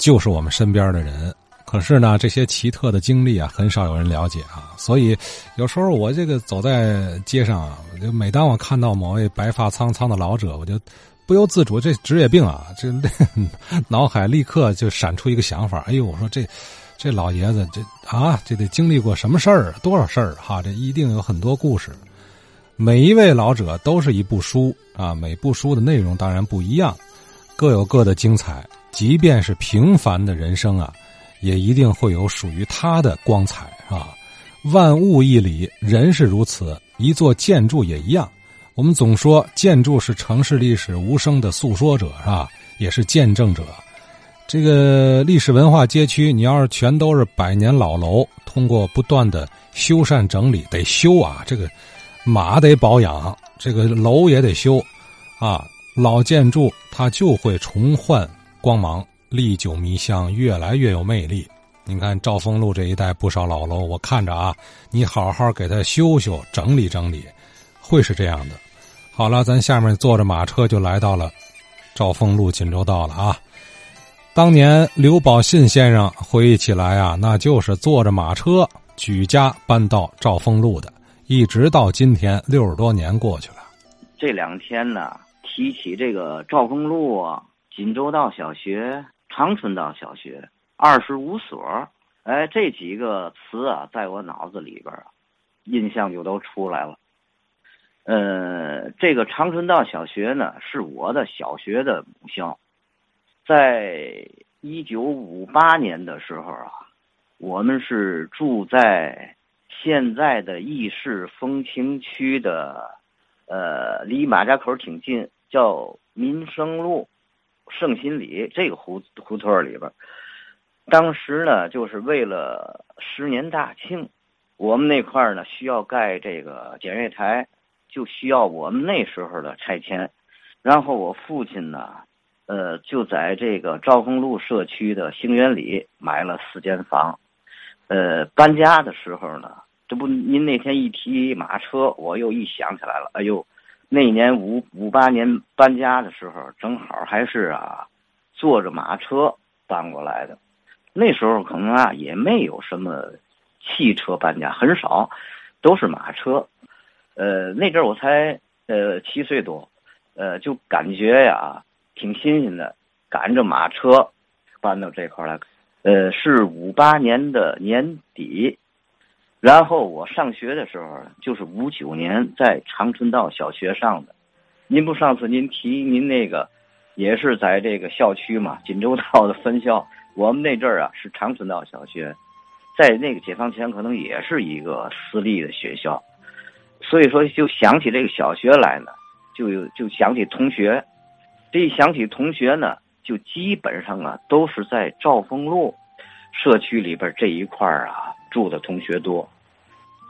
就是我们身边的人。可是呢，这些奇特的经历啊，很少有人了解啊。所以有时候我这个走在街上啊，就每当我看到某位白发苍苍的老者，我就不由自主，这职业病啊，这 脑海立刻就闪出一个想法：哎呦，我说这这老爷子这啊，这得经历过什么事儿，多少事儿哈？这一定有很多故事。每一位老者都是一部书啊，每部书的内容当然不一样，各有各的精彩。即便是平凡的人生啊。也一定会有属于他的光彩啊！万物一理，人是如此，一座建筑也一样。我们总说建筑是城市历史无声的诉说者，是吧？也是见证者。这个历史文化街区，你要是全都是百年老楼，通过不断的修缮整理，得修啊！这个马得保养，这个楼也得修啊！老建筑它就会重焕光芒。历久弥香，越来越有魅力。你看兆丰路这一带不少老楼，我看着啊，你好好给它修修、整理整理，会是这样的。好了，咱下面坐着马车就来到了兆丰路锦州道了啊。当年刘宝信先生回忆起来啊，那就是坐着马车举家搬到兆丰路的，一直到今天六十多年过去了。这两天呢，提起这个兆丰路啊，锦州道小学。长春道小学二十五所，哎，这几个词啊，在我脑子里边啊，印象就都出来了。呃，这个长春道小学呢，是我的小学的母校。在一九五八年的时候啊，我们是住在现在的义市风情区的，呃，离马家口挺近，叫民生路。圣心里这个胡胡同里边，当时呢，就是为了十年大庆，我们那块儿呢需要盖这个检阅台，就需要我们那时候的拆迁。然后我父亲呢，呃，就在这个赵公路社区的兴源里买了四间房。呃，搬家的时候呢，这不您那天一提马车，我又一想起来了，哎呦。那年五五八年搬家的时候，正好还是啊，坐着马车搬过来的。那时候可能啊也没有什么汽车搬家，很少，都是马车。呃，那阵我才呃七岁多，呃，就感觉呀挺新鲜的，赶着马车搬到这块来。呃，是五八年的年底。然后我上学的时候，就是五九年在长春道小学上的。您不上次您提您那个，也是在这个校区嘛，锦州道的分校。我们那阵儿啊是长春道小学，在那个解放前可能也是一个私立的学校，所以说就想起这个小学来呢，就就想起同学。这一想起同学呢，就基本上啊都是在兆丰路社区里边这一块儿啊。住的同学多，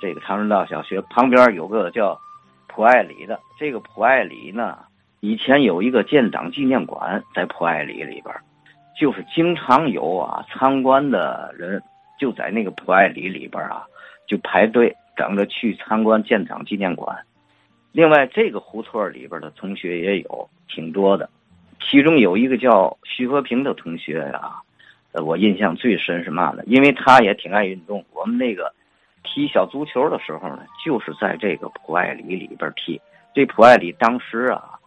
这个长春道小学旁边有个叫普爱里的，这个普爱里呢，以前有一个建党纪念馆在普爱里里边，就是经常有啊参观的人就在那个普爱里里边啊，就排队等着去参观建党纪念馆。另外，这个胡同里边的同学也有挺多的，其中有一个叫徐和平的同学啊。呃，我印象最深是嘛呢？因为他也挺爱运动。我们那个踢小足球的时候呢，就是在这个普爱里里边踢。这普爱里当时啊，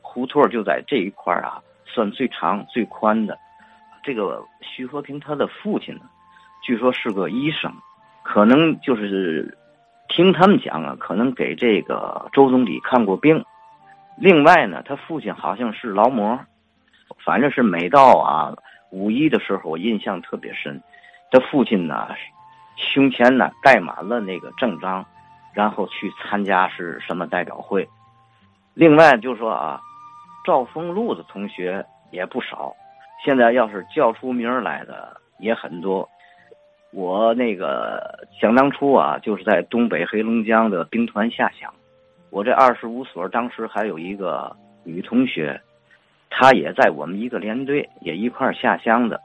胡同就在这一块啊，算最长最宽的。这个徐和平他的父亲呢，据说是个医生，可能就是听他们讲啊，可能给这个周总理看过病。另外呢，他父亲好像是劳模，反正是每到啊。五一的时候，我印象特别深，他父亲呢，胸前呢盖满了那个证章，然后去参加是什么代表会。另外就说啊，赵丰禄的同学也不少，现在要是叫出名来的也很多。我那个想当初啊，就是在东北黑龙江的兵团下乡，我这二十五所当时还有一个女同学。他也在我们一个连队，也一块下乡的。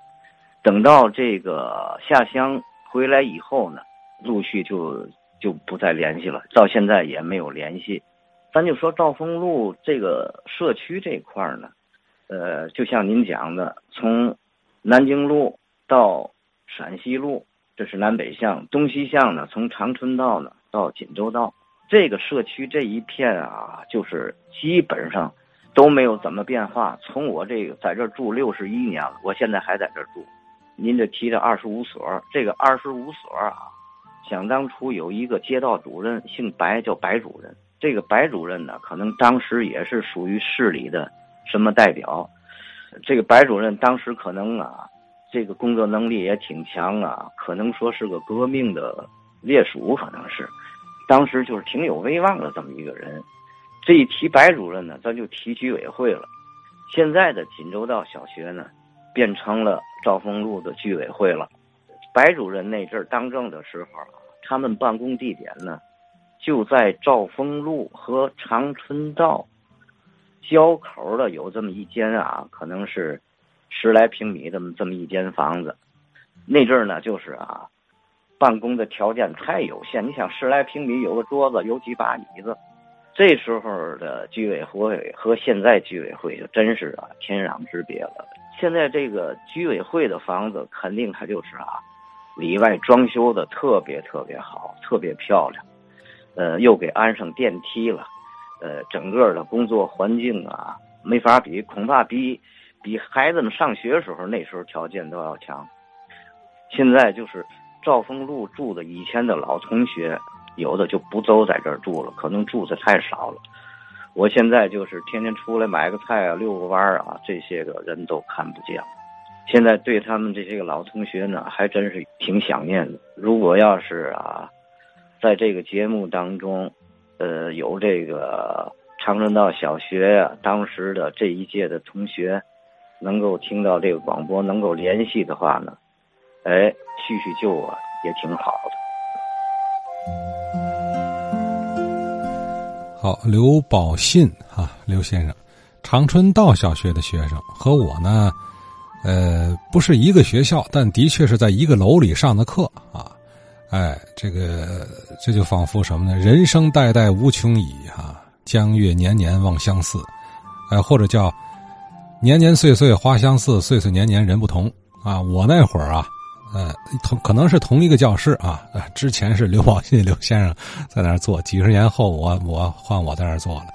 等到这个下乡回来以后呢，陆续就就不再联系了，到现在也没有联系。咱就说兆丰路这个社区这块呢，呃，就像您讲的，从南京路到陕西路，这是南北向；东西向呢，从长春道呢到锦州道。这个社区这一片啊，就是基本上都没有怎么变化。从我这个在这住六十一年了，我现在还在这住。您这提的二十五所，这个二十五所啊，想当初有一个街道主任姓白，叫白主任。这个白主任呢，可能当时也是属于市里的什么代表。这个白主任当时可能啊，这个工作能力也挺强啊，可能说是个革命的烈属，可能是。当时就是挺有威望的这么一个人，这一提白主任呢，咱就提居委会了。现在的锦州道小学呢，变成了兆丰路的居委会了。白主任那阵儿当政的时候，他们办公地点呢，就在兆丰路和长春道交口的有这么一间啊，可能是十来平米这么这么一间房子。那阵儿呢，就是啊。办公的条件太有限，你想十来平米有个桌子，有几把椅子，这时候的居委会和现在居委会就真是啊天壤之别了。现在这个居委会的房子肯定它就是啊，里外装修的特别特别好，特别漂亮，呃，又给安上电梯了，呃，整个的工作环境啊没法比，恐怕比比孩子们上学时候那时候条件都要强。现在就是。赵丰路住的以前的老同学，有的就不都在这儿住了，可能住的太少了。我现在就是天天出来买个菜啊，遛个弯儿啊，这些个人都看不见。现在对他们这些个老同学呢，还真是挺想念的。如果要是啊，在这个节目当中，呃，有这个长春道小学呀，当时的这一届的同学，能够听到这个广播，能够联系的话呢？哎，叙叙旧啊，也挺好的。好，刘宝信啊，刘先生，长春道小学的学生，和我呢，呃，不是一个学校，但的确是在一个楼里上的课啊。哎，这个这就仿佛什么呢？人生代代无穷已啊，江月年年望相似，哎，或者叫年年岁岁花相似，岁岁年年人不同啊。我那会儿啊。嗯，同可能是同一个教室啊，之前是刘宝信刘先生在那儿做，几十年后我我换我在那儿做了。